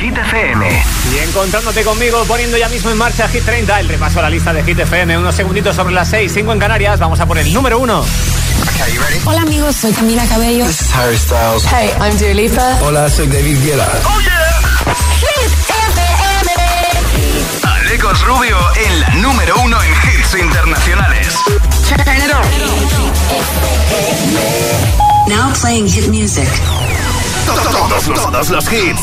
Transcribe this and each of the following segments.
Hit FM. Y encontrándote conmigo, poniendo ya mismo en marcha Hit 30, el repaso a la lista de Hit FM. Unos segunditos sobre las 6, 5 en Canarias. Vamos a por el número 1. Hola amigos, soy Camila Cabello. This is Harry Styles. Hey, I'm Dua Lipa. Hola, soy David Guetta. ¡Oh, yeah! Hit FM. Alecos Rubio en la número 1 en hits internacionales. Turn it on. Now playing hit music. Todos los, todos los hits.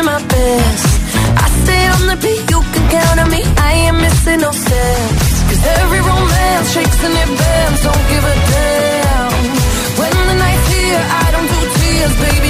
see my heartbeat tonight. I can take the heat, baby, best believe that's the moment I shine. Cause every romance shakes and it bends, don't give a damn. When the night's here, I don't do tears, baby,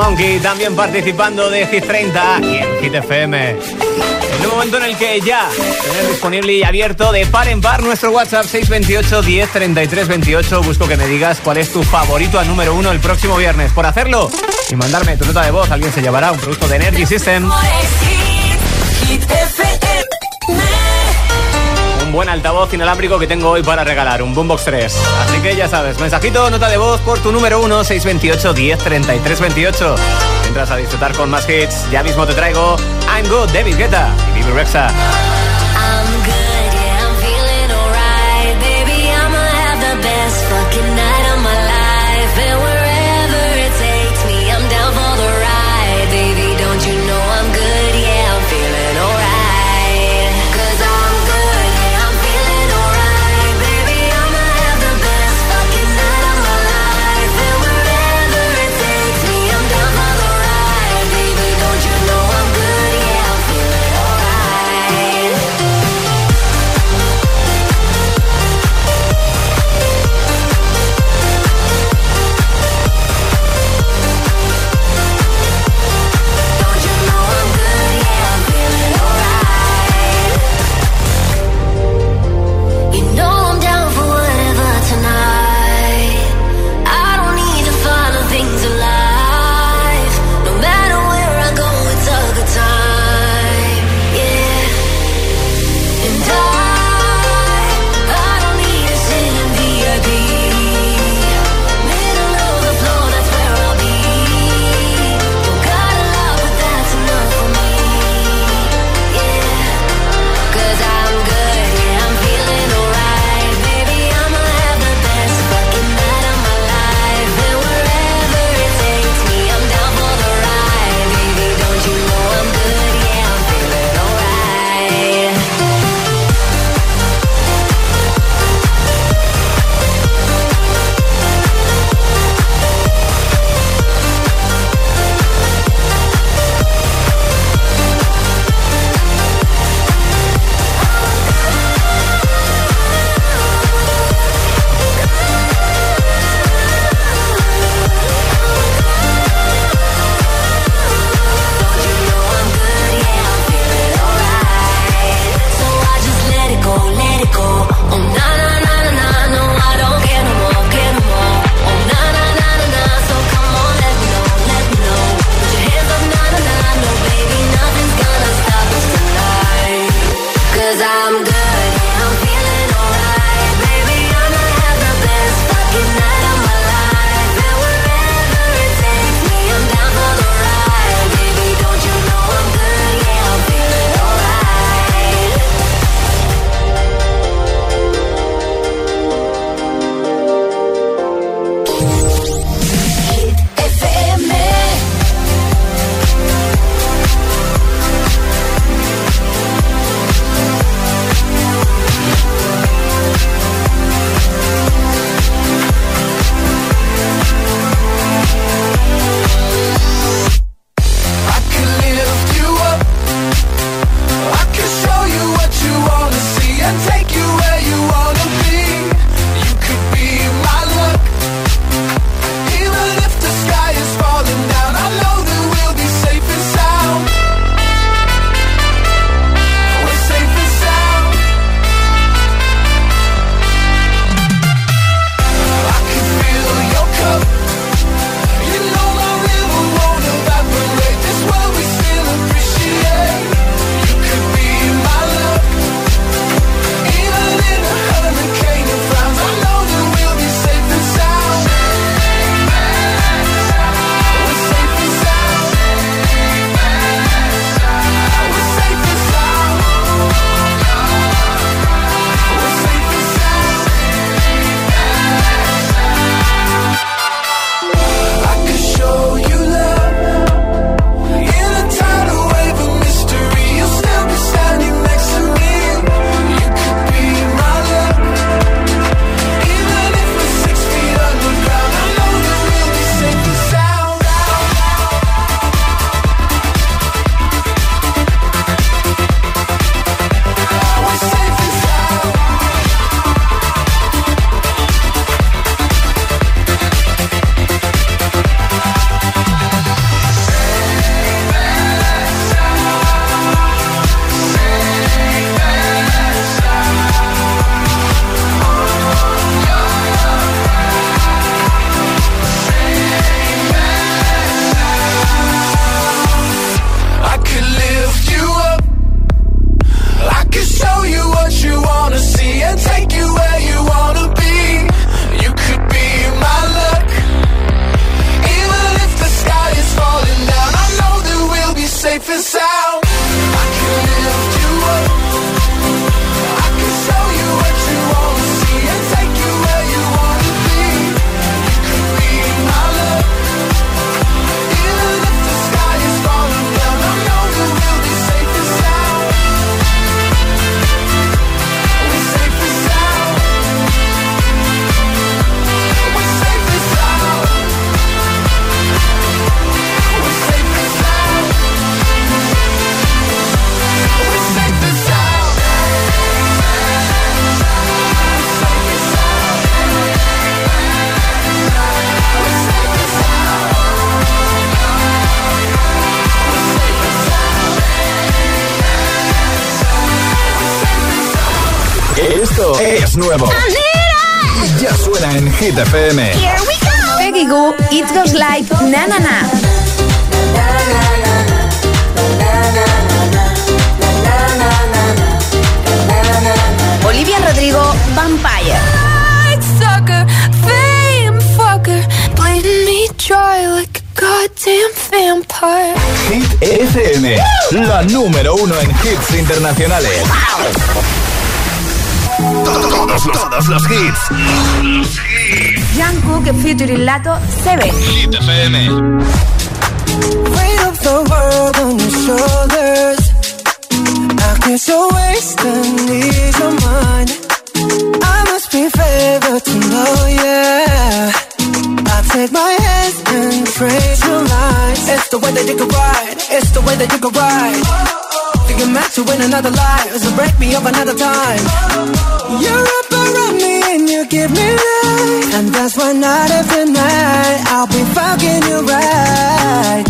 Monkey, también participando de Hit 30 y en Hit FM. En un momento en el que ya tenés disponible y abierto de par en par nuestro WhatsApp 628 10 33 28. Busco que me digas cuál es tu favorito al número uno el próximo viernes. Por hacerlo y mandarme tu nota de voz, alguien se llevará un producto de Energy System. Buen altavoz inalámbrico que tengo hoy para regalar, un Boombox 3. Así que ya sabes, mensajito, nota de voz por tu número 1, 628 10 33 28. Entras a disfrutar con más hits. Ya mismo te traigo I'm Good, David Guetta y Bibi Rexa. Hit FM. Here we go. Peggy Goo, It Goes Like Na Na Na. Olivia Rodrigo, Vampire. Sucker, fame fucker, bleeding me dry like a goddamn vampire. Hit FM, la número uno en hits internacionales. Todos los, todos los hits. Jungkook featuring Lato, Seven. Hit FM. Weight of the world on your shoulders. I guess you're wasting ease your mind. I must be favored to know, yeah. I take my hands and trace your lines. It's the way that you can ride. It's the way that you can ride. Meant to win another life, so break me up another time. You're around me and you give me life, and that's why night after night I'll be fucking you right.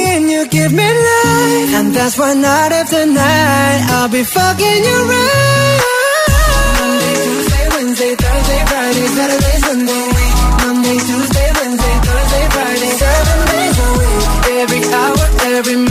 and you give me life. And that's why night after night I'll be fucking you right. Monday, Tuesday, Wednesday, Thursday, Friday, Saturday, Sunday. Monday, Tuesday, Wednesday, Thursday, Friday, seven days a week. Every hour, every minute,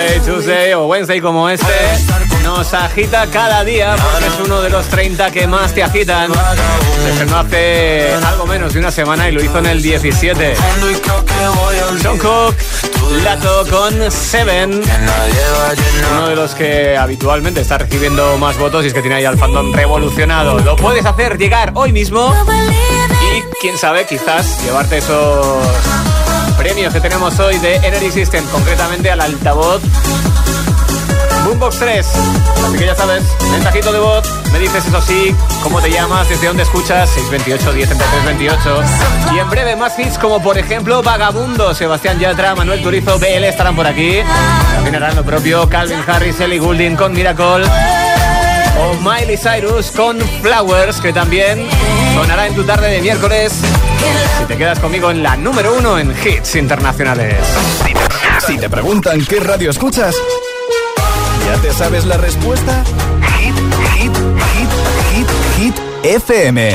Monday, Tuesday o Wednesday como este nos agita cada día porque es uno de los 30 que más te agitan. Se estrenó hace algo menos de una semana y lo hizo en el 17. Jungkook, Lato con Seven. Uno de los que habitualmente está recibiendo más votos y es que tiene ahí al fandom revolucionado. Lo puedes hacer llegar hoy mismo y quién sabe, quizás llevarte esos premios que tenemos hoy de Energy System, concretamente al altavoz Boombox 3. Así que ya sabes, mensajito de voz, me dices eso sí, cómo te llamas, desde dónde escuchas, 628 1033 28. Y en breve más hits como por ejemplo Vagabundo, Sebastián Yatra, Manuel Turizo, BL estarán por aquí. También harán lo propio Calvin Harris, Ellie Goulding con Miracle. O Miley Cyrus con Flowers, que también sonará en tu tarde de miércoles. Si te quedas conmigo en la número uno en hits internacionales. Si te preguntan qué radio escuchas, ¿ya te sabes la respuesta? Hit, hit, hit, hit, hit FM.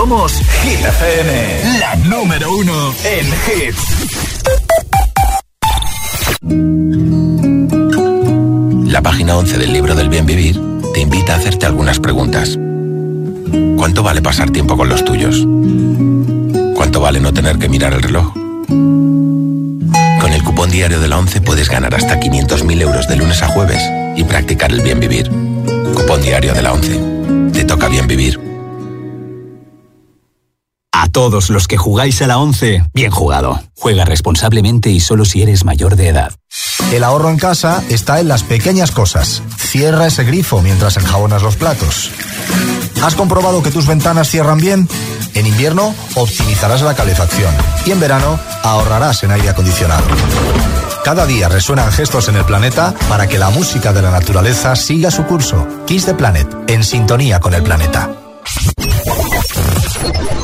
Somos Hit FM, la número uno en hits. La página 11 del libro del bien vivir te invita a hacerte algunas preguntas. ¿Cuánto vale pasar tiempo con los tuyos? ¿Cuánto vale no tener que mirar el reloj? Con el cupón diario de la 11 puedes ganar hasta 500.000 euros de lunes a jueves y practicar el bien vivir. Cupón diario de la 11. Te toca bien vivir. Todos los que jugáis a la 11, bien jugado. Juega responsablemente y solo si eres mayor de edad. El ahorro en casa está en las pequeñas cosas. Cierra ese grifo mientras enjabonas los platos. ¿Has comprobado que tus ventanas cierran bien? En invierno optimizarás la calefacción y en verano ahorrarás en aire acondicionado. Cada día resuenan gestos en el planeta para que la música de la naturaleza siga su curso. Kiss the Planet, en sintonía con el planeta.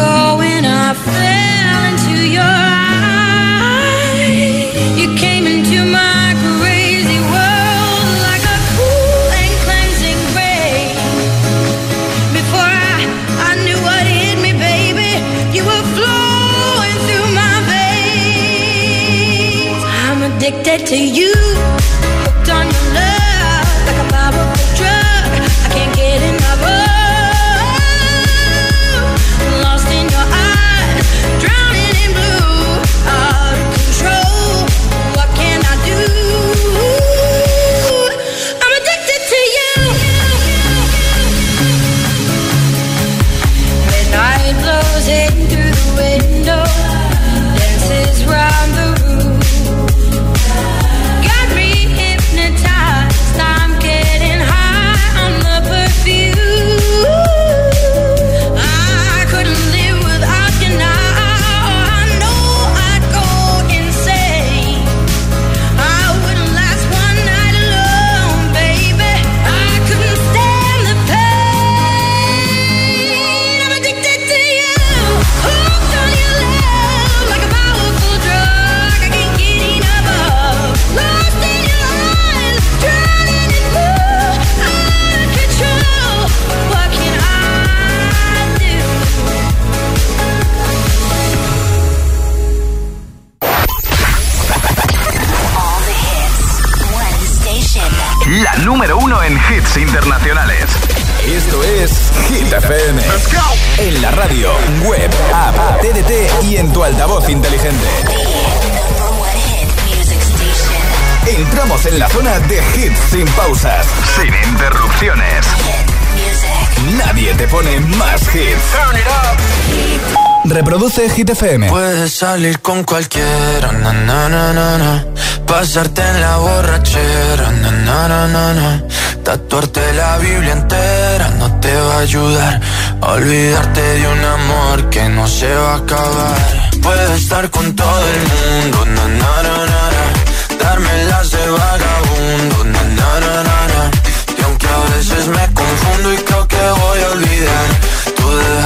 was going. I fell into your eyes. You came into my crazy world like a cool and cleansing rain. Before I, I knew what hit me, baby, you were flowing through my veins. I'm addicted to you, Reproduce Hit FM. Puedes salir con cualquiera, na, na, na, na, pasarte en la borrachera, na, tatuarte la Biblia entera no te va a ayudar a olvidarte de un amor que no se va a acabar. Puedes estar con todo el mundo, darme las de vagabundo, y aunque a veces me confundo y creo que voy a olvidar,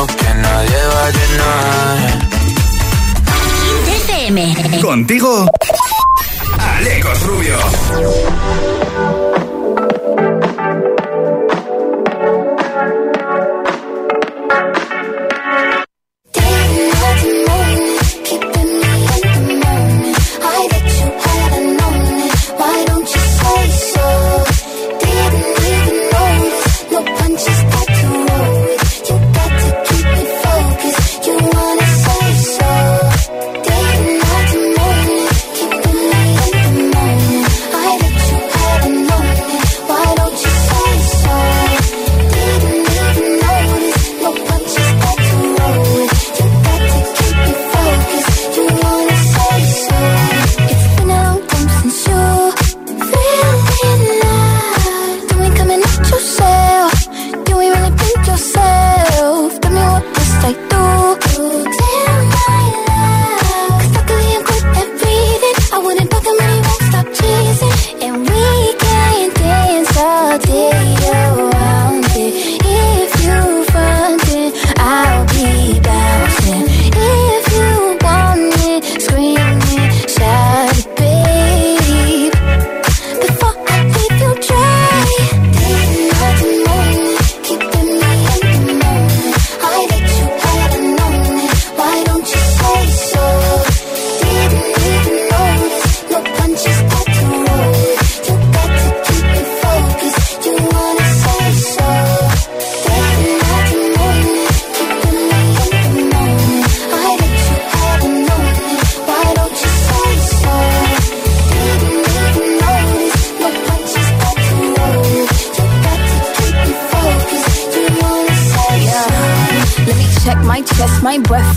vacío que nadie va a llenar. FM. Contigo, Alecos Rubio.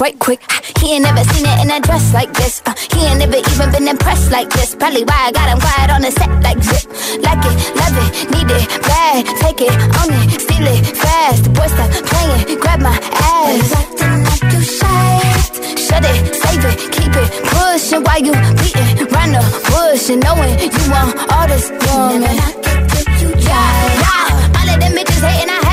right quick. He ain't never seen it in a dress like this. Uh, he ain't never even been impressed like this. Probably why I got him quiet on the set like zip. Like it, love it, need it, bad. Take it, own it, steal it, fast. The boy stop playing, grab my ass. Acting like you shy. Shut it, save it, keep it, pushin'. while you beating round the bush and knowing you want all this woman. Never not get you, yeah. yeah. All of them bitches hating, I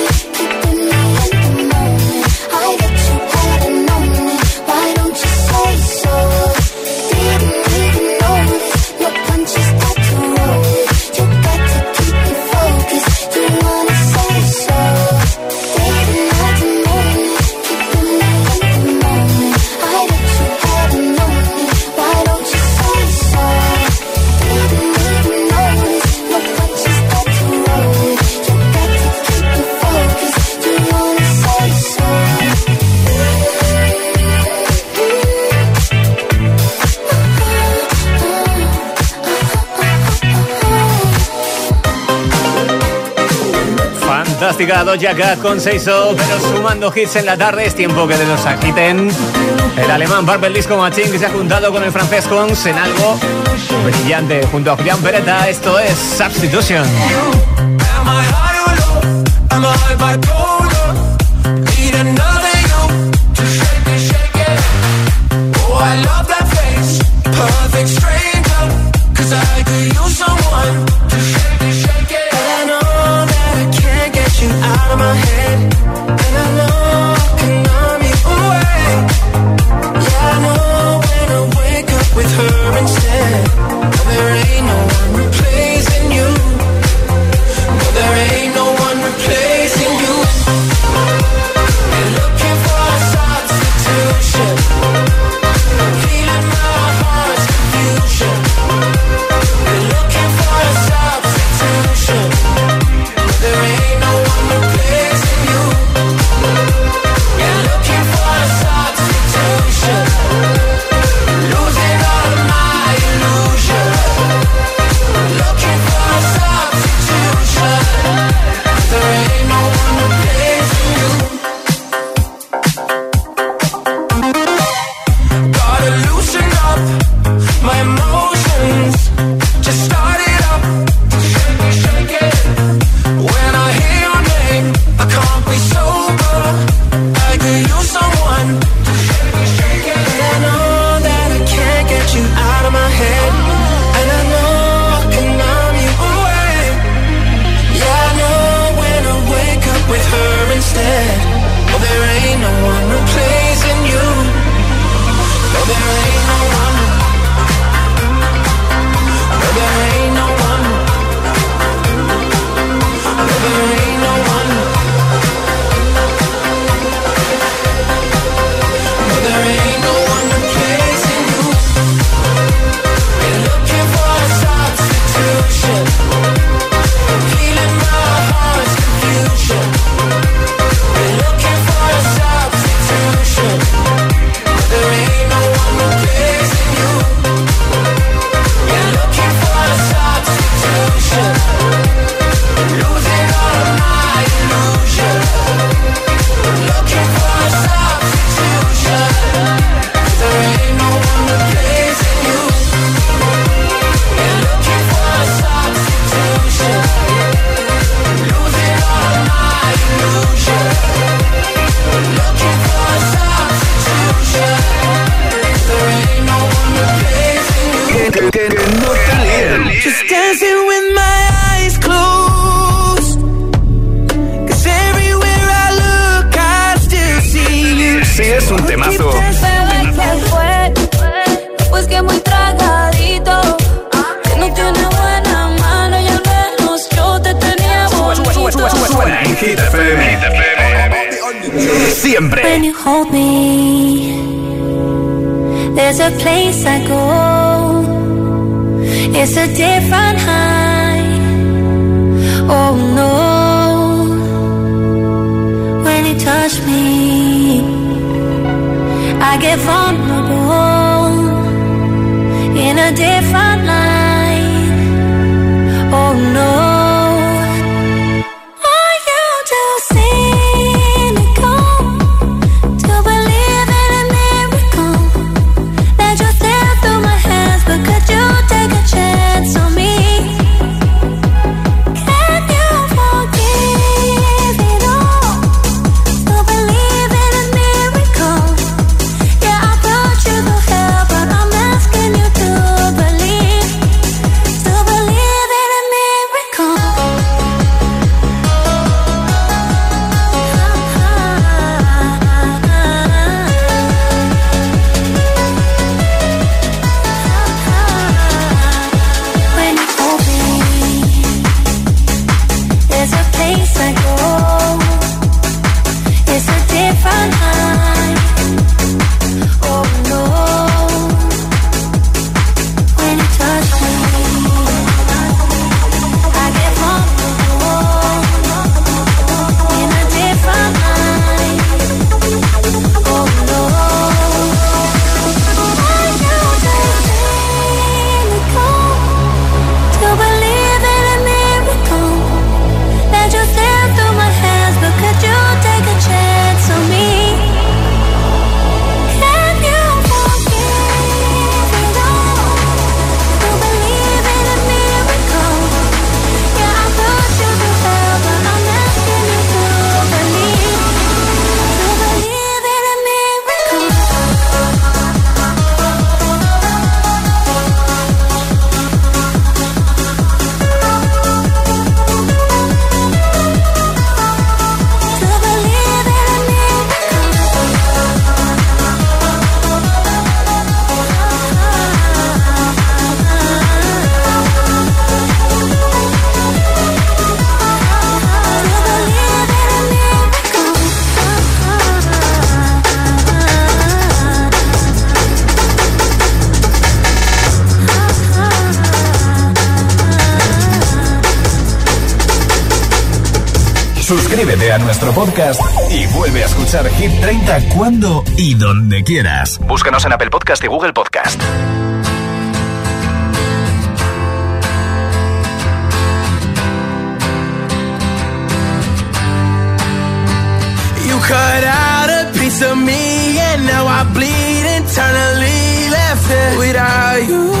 fantástica Doja Cat con 6 pero sumando hits en la tarde es tiempo que de los agiten. El alemán Purple Disco Machine que se ha juntado con el francés Cons en algo brillante junto a Julián Pereta. Esto es Substitution. Suscríbete a nuestro podcast y vuelve a escuchar Hit 30 cuando y donde quieras. Búscanos en Apple Podcast y Google Podcast. You cut out a piece of me and now I bleed internally left it without you,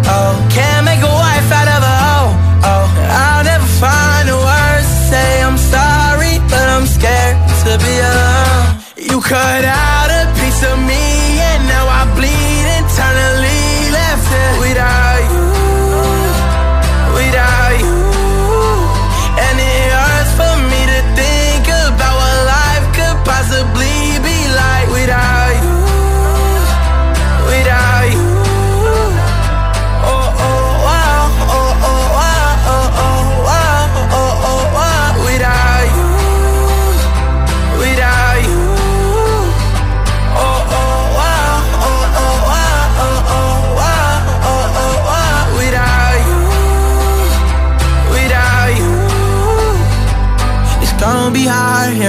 You cut out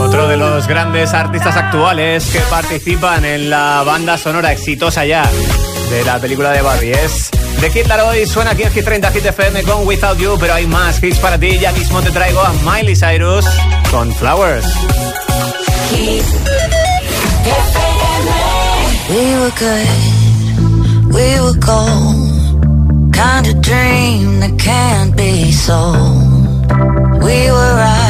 Otro de los grandes artistas actuales que participan en la banda sonora exitosa ya de la película de Barbie es The Kid Laroi. Suena aquí en Hit 30 Hit FM con Without You, pero hay más hits para ti. Ya mismo te traigo a Miley Cyrus con Flowers. We were good, we were gold. Kind of dream that can't be sold. We were right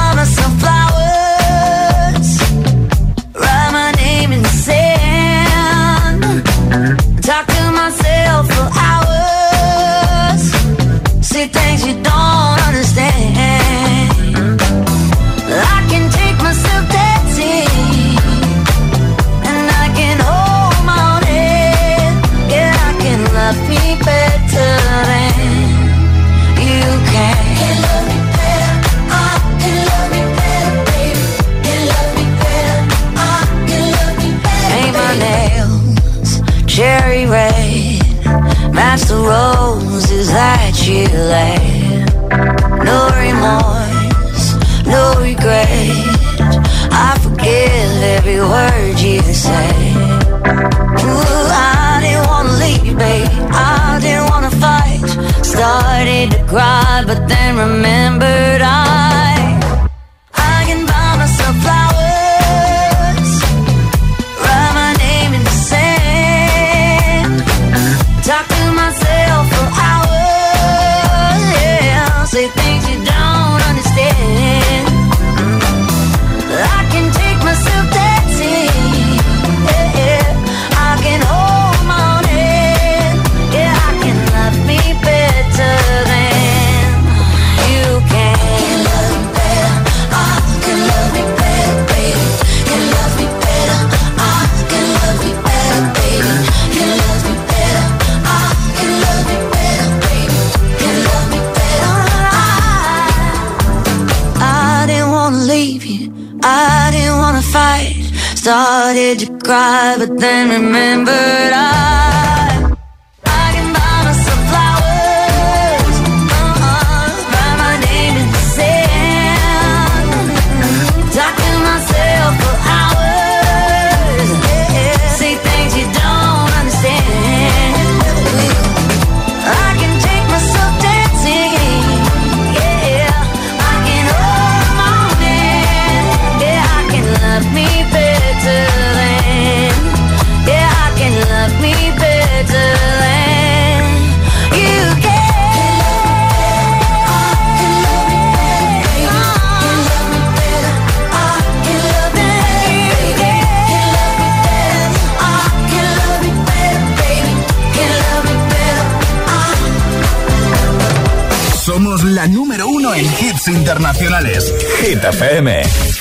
internacionales. Hit.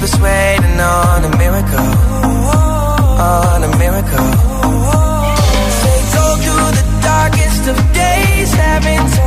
Keep waiting on a miracle, on a miracle. Say go through the darkest of days, having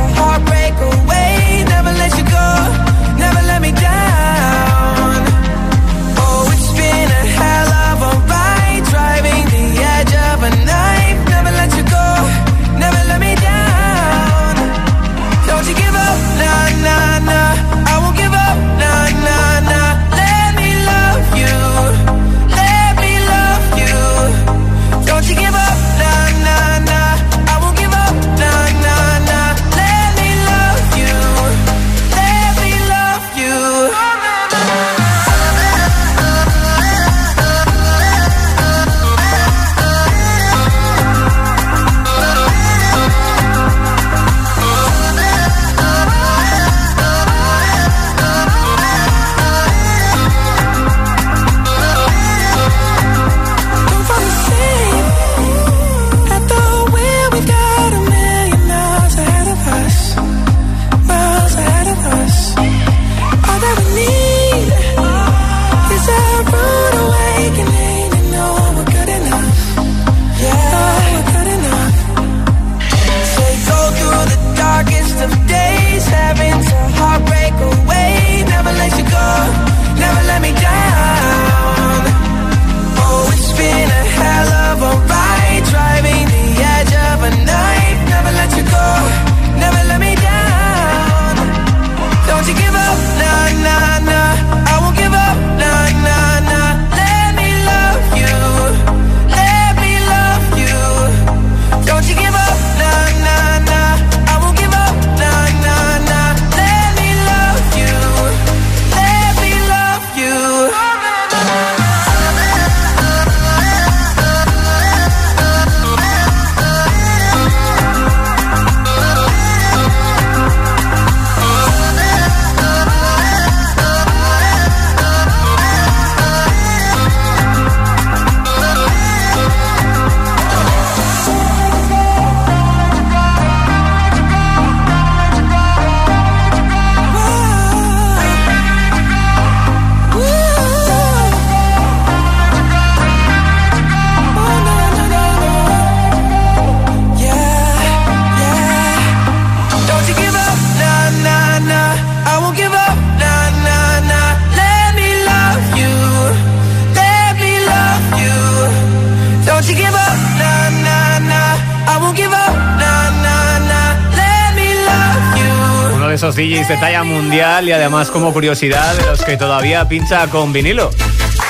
DJs de talla mundial y además como curiosidad de los que todavía pincha con vinilo.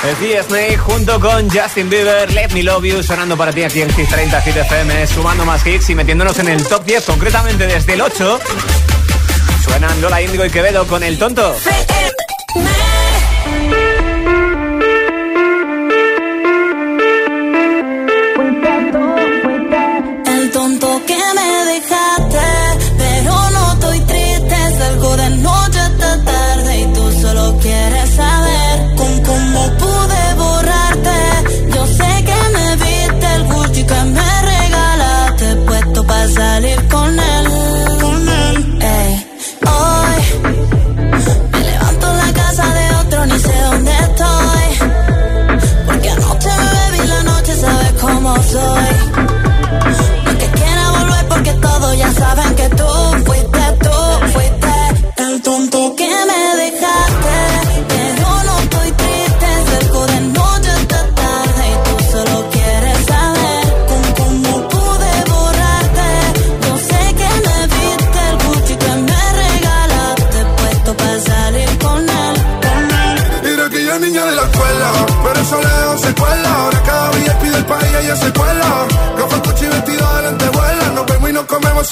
Es Snake junto con Justin Bieber, Let Me Love You, sonando para ti aquí en Hit 30 Hit FM, sumando más hits y metiéndonos en el top 10, concretamente desde el 8. Suenan Lola Índigo y Quevedo con El Tonto.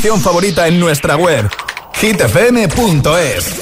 canción favorita en nuestra web hitfm.es.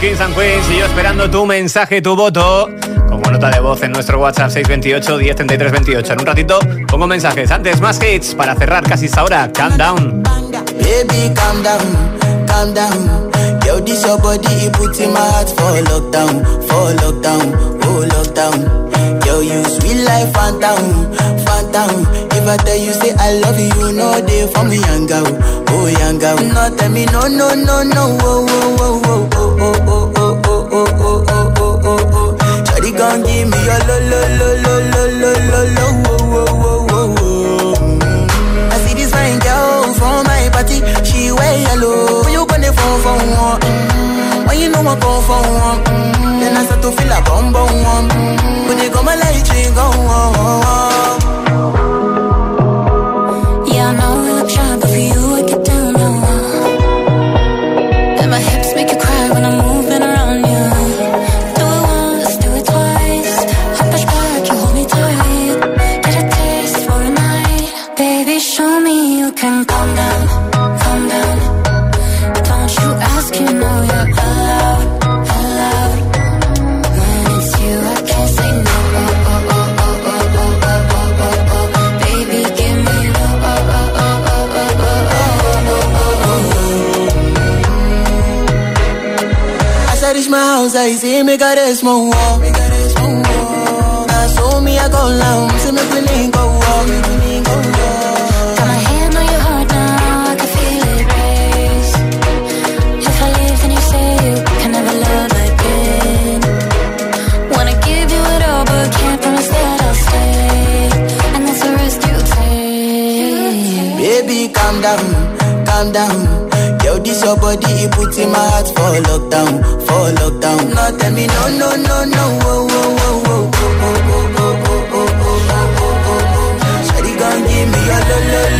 Kings and Queens y yo esperando tu mensaje, tu voto. Como nota de voz en nuestro WhatsApp 628 1033 28. En un ratito pongo mensajes. Antes, más hits para cerrar casi esta hora. Calm down. Baby, calm down, calm down. This your body, it puts in my heart for lockdown, for lockdown, oh lockdown. Yo, you sweet life, phantom, phantom. If I tell you say I love you, no day for me, girl, oh girl. No, tell me no, no, no, no, oh, oh, oh, oh, oh, oh, oh, oh, oh, oh, oh, oh, oh, oh, oh. Shawty gon' give me your lo, lo, lo, lo, lo, lo, lo, lo, for. When you know I come for one? Then I start to feel a bum bum one. When you come my light ring go on. Yeah, my house, ahí sí me cares, mongo. Me cares, mongo. Asumía con la body, it puts in my heart for lockdown, for lockdown. No, tell me no, no, no, no, oh, oh, oh, oh, oh, oh, oh, oh, oh, oh, oh, oh, oh, oh. Shawty gon' give me your lo, lo, lo,